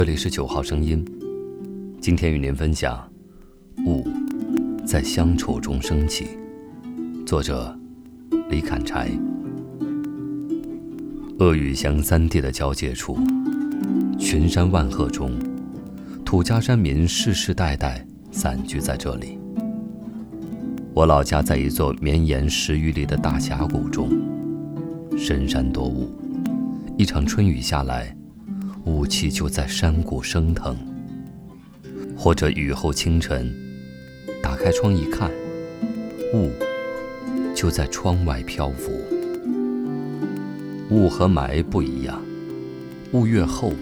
这里是九号声音，今天与您分享《雾在乡愁中升起》，作者李砍柴。鄂豫湘三地的交界处，群山万壑中，土家山民世世代代散居在这里。我老家在一座绵延十余里的大峡谷中，深山多雾，一场春雨下来。雾气就在山谷升腾，或者雨后清晨，打开窗一看，雾就在窗外漂浮。雾和霾不一样，雾越厚，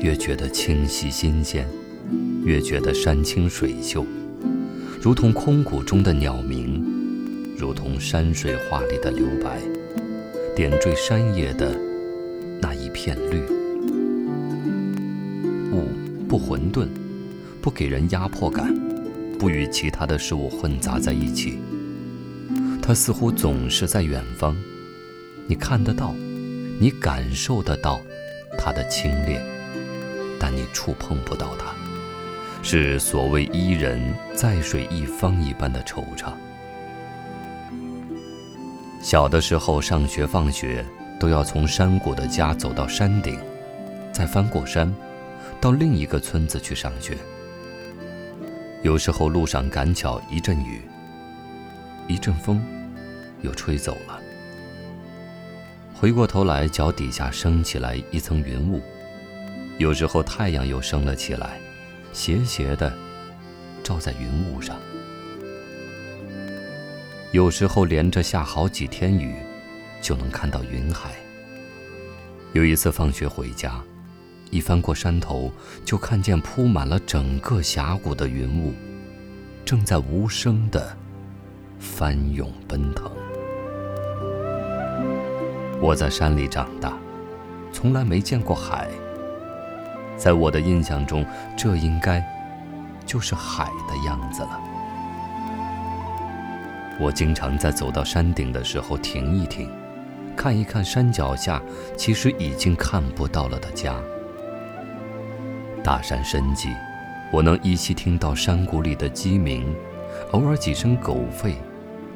越觉得清晰新鲜，越觉得山清水秀，如同空谷中的鸟鸣，如同山水画里的留白，点缀山野的那一片绿。不混沌，不给人压迫感，不与其他的事物混杂在一起。它似乎总是在远方，你看得到，你感受得到它的清冽，但你触碰不到它，是所谓伊人在水一方一般的惆怅。小的时候，上学放学都要从山谷的家走到山顶，再翻过山。到另一个村子去上学，有时候路上赶巧一阵雨，一阵风，又吹走了。回过头来，脚底下升起来一层云雾，有时候太阳又升了起来，斜斜的照在云雾上。有时候连着下好几天雨，就能看到云海。有一次放学回家。一翻过山头，就看见铺满了整个峡谷的云雾，正在无声的翻涌奔腾。我在山里长大，从来没见过海。在我的印象中，这应该就是海的样子了。我经常在走到山顶的时候停一停，看一看山脚下其实已经看不到了的家。大山深寂，我能依稀听到山谷里的鸡鸣，偶尔几声狗吠，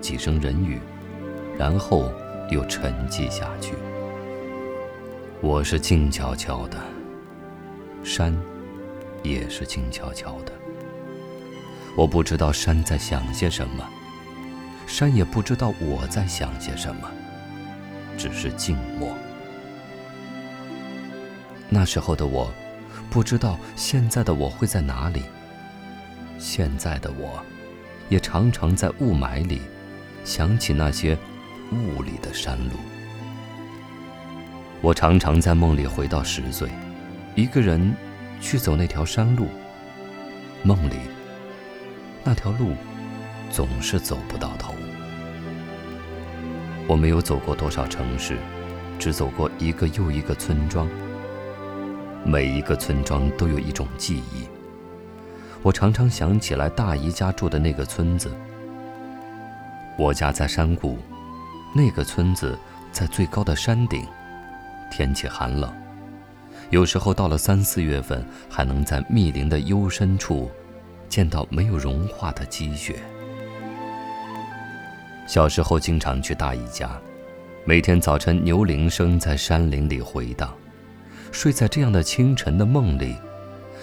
几声人语，然后又沉寂下去。我是静悄悄的，山也是静悄悄的。我不知道山在想些什么，山也不知道我在想些什么，只是静默。那时候的我。不知道现在的我会在哪里。现在的我，也常常在雾霾里，想起那些雾里的山路。我常常在梦里回到十岁，一个人去走那条山路。梦里，那条路总是走不到头。我没有走过多少城市，只走过一个又一个村庄。每一个村庄都有一种记忆。我常常想起来大姨家住的那个村子。我家在山谷，那个村子在最高的山顶。天气寒冷，有时候到了三四月份，还能在密林的幽深处见到没有融化的积雪。小时候经常去大姨家，每天早晨牛铃声在山林里回荡。睡在这样的清晨的梦里，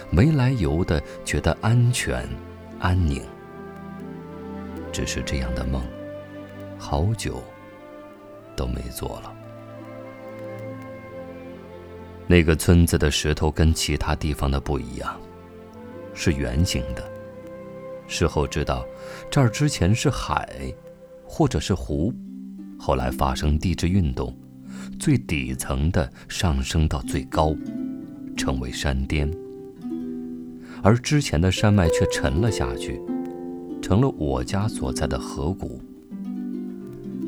没来由的觉得安全、安宁。只是这样的梦，好久都没做了。那个村子的石头跟其他地方的不一样，是圆形的。事后知道，这儿之前是海，或者是湖，后来发生地质运动。最底层的上升到最高，成为山巅，而之前的山脉却沉了下去，成了我家所在的河谷。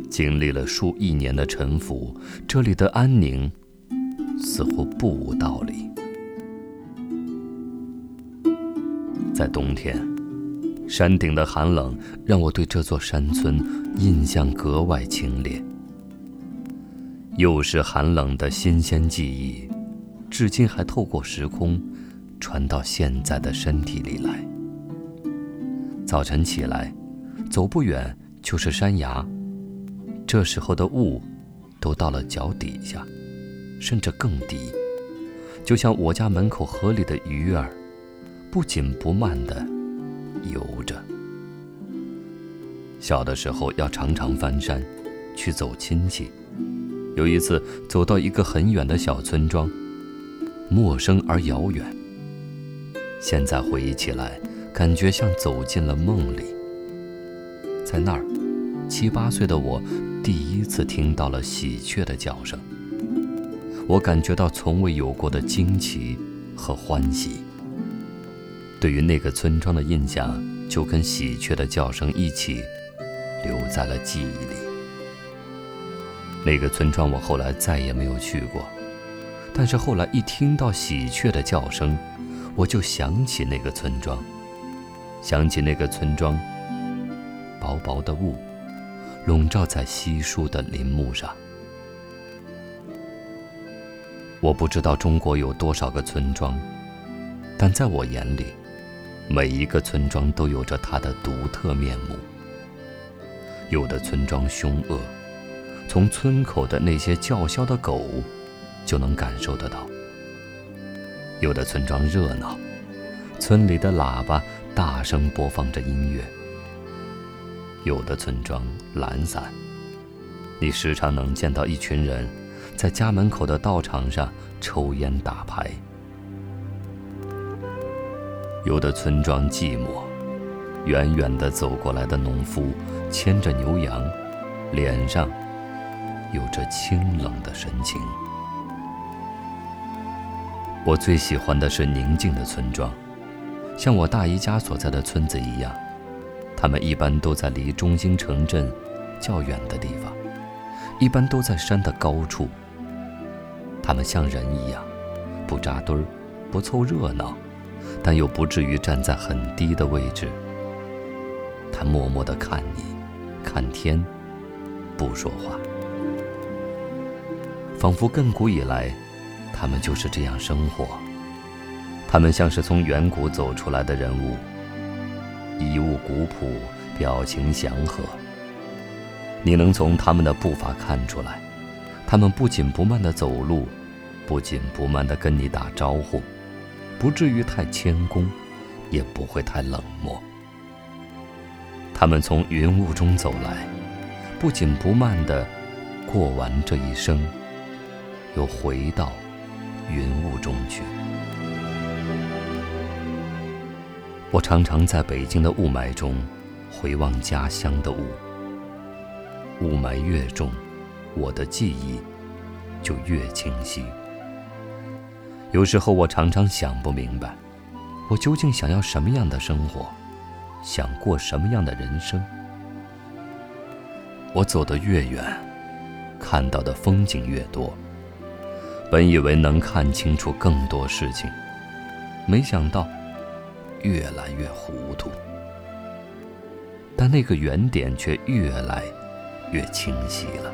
经历了数亿年的沉浮，这里的安宁似乎不无道理。在冬天，山顶的寒冷让我对这座山村印象格外清冽。又是寒冷的新鲜记忆，至今还透过时空，传到现在的身体里来。早晨起来，走不远就是山崖，这时候的雾都到了脚底下，甚至更低，就像我家门口河里的鱼儿，不紧不慢地游着。小的时候要常常翻山，去走亲戚。有一次走到一个很远的小村庄，陌生而遥远。现在回忆起来。感觉像走进了梦里。在那儿，七八岁的我第一次听到了喜鹊的叫声。我感觉到从未有过的惊奇和欢喜。对于那个村庄的印象，就跟喜鹊的叫声一起留在了记忆里。那个村庄我后来再也没有去过，但是后来一听到喜鹊的叫声，我就想起那个村庄。想起那个村庄，薄薄的雾笼罩在稀疏的林木上。我不知道中国有多少个村庄，但在我眼里，每一个村庄都有着它的独特面目。有的村庄凶恶，从村口的那些叫嚣的狗就能感受得到；有的村庄热闹，村里的喇叭。大声播放着音乐。有的村庄懒散，你时常能见到一群人在家门口的道场上抽烟打牌。有的村庄寂寞，远远的走过来的农夫牵着牛羊，脸上有着清冷的神情。我最喜欢的是宁静的村庄。像我大姨家所在的村子一样，他们一般都在离中心城镇较远的地方，一般都在山的高处。他们像人一样，不扎堆儿，不凑热闹，但又不至于站在很低的位置。他默默地看你，看天，不说话，仿佛亘古以来，他们就是这样生活。他们像是从远古走出来的人物，衣物古朴，表情祥和。你能从他们的步伐看出来，他们不紧不慢地走路，不紧不慢地跟你打招呼，不至于太谦恭，也不会太冷漠。他们从云雾中走来，不紧不慢地过完这一生，又回到云雾中去。我常常在北京的雾霾中回望家乡的雾，雾霾越重，我的记忆就越清晰。有时候我常常想不明白，我究竟想要什么样的生活，想过什么样的人生。我走得越远，看到的风景越多。本以为能看清楚更多事情，没想到。越来越糊涂，但那个原点却越来越清晰了。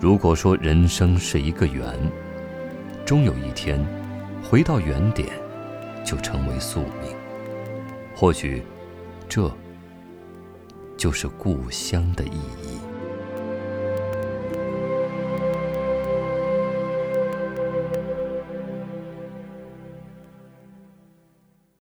如果说人生是一个圆，终有一天回到原点，就成为宿命。或许，这就是故乡的意义。